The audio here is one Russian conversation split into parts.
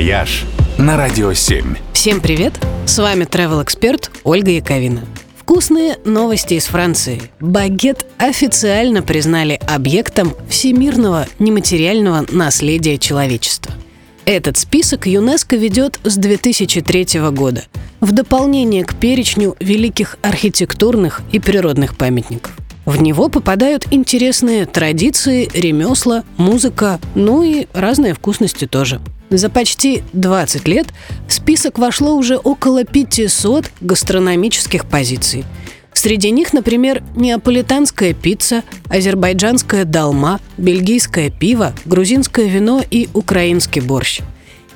«Вояж» на Радио 7. Всем привет! С вами travel эксперт Ольга Яковина. Вкусные новости из Франции. Багет официально признали объектом всемирного нематериального наследия человечества. Этот список ЮНЕСКО ведет с 2003 года в дополнение к перечню великих архитектурных и природных памятников. В него попадают интересные традиции, ремесла, музыка, ну и разные вкусности тоже. За почти 20 лет в список вошло уже около 500 гастрономических позиций. Среди них, например, неаполитанская пицца, азербайджанская долма, бельгийское пиво, грузинское вино и украинский борщ.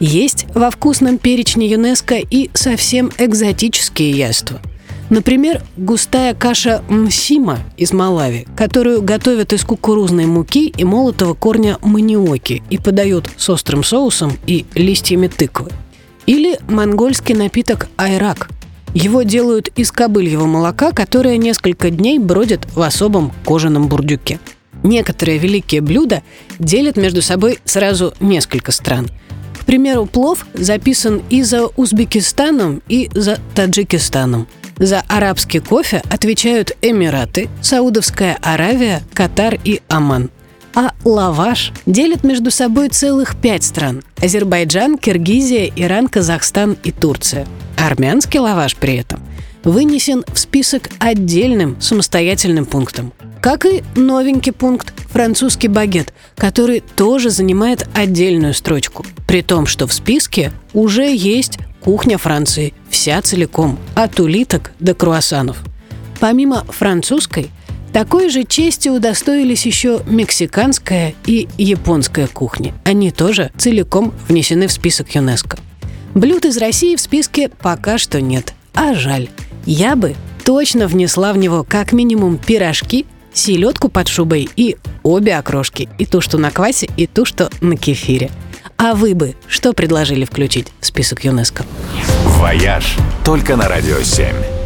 Есть во вкусном перечне ЮНЕСКО и совсем экзотические яства – Например, густая каша мсима из Малави, которую готовят из кукурузной муки и молотого корня маниоки и подают с острым соусом и листьями тыквы. Или монгольский напиток айрак. Его делают из кобыльего молока, которое несколько дней бродит в особом кожаном бурдюке. Некоторые великие блюда делят между собой сразу несколько стран. К примеру, плов записан и за Узбекистаном, и за Таджикистаном – за арабский кофе отвечают Эмираты, Саудовская Аравия, Катар и Оман. А лаваш делит между собой целых пять стран – Азербайджан, Киргизия, Иран, Казахстан и Турция. Армянский лаваш при этом вынесен в список отдельным самостоятельным пунктом. Как и новенький пункт – французский багет, который тоже занимает отдельную строчку, при том, что в списке уже есть Кухня Франции вся целиком, от улиток до круассанов. Помимо французской, такой же чести удостоились еще мексиканская и японская кухни. Они тоже целиком внесены в список ЮНЕСКО. Блюд из России в списке пока что нет. А жаль. Я бы точно внесла в него как минимум пирожки, селедку под шубой и обе окрошки. И ту, что на квасе, и ту, что на кефире – а вы бы что предложили включить в список ЮНЕСКО? «Вояж» только на «Радио 7».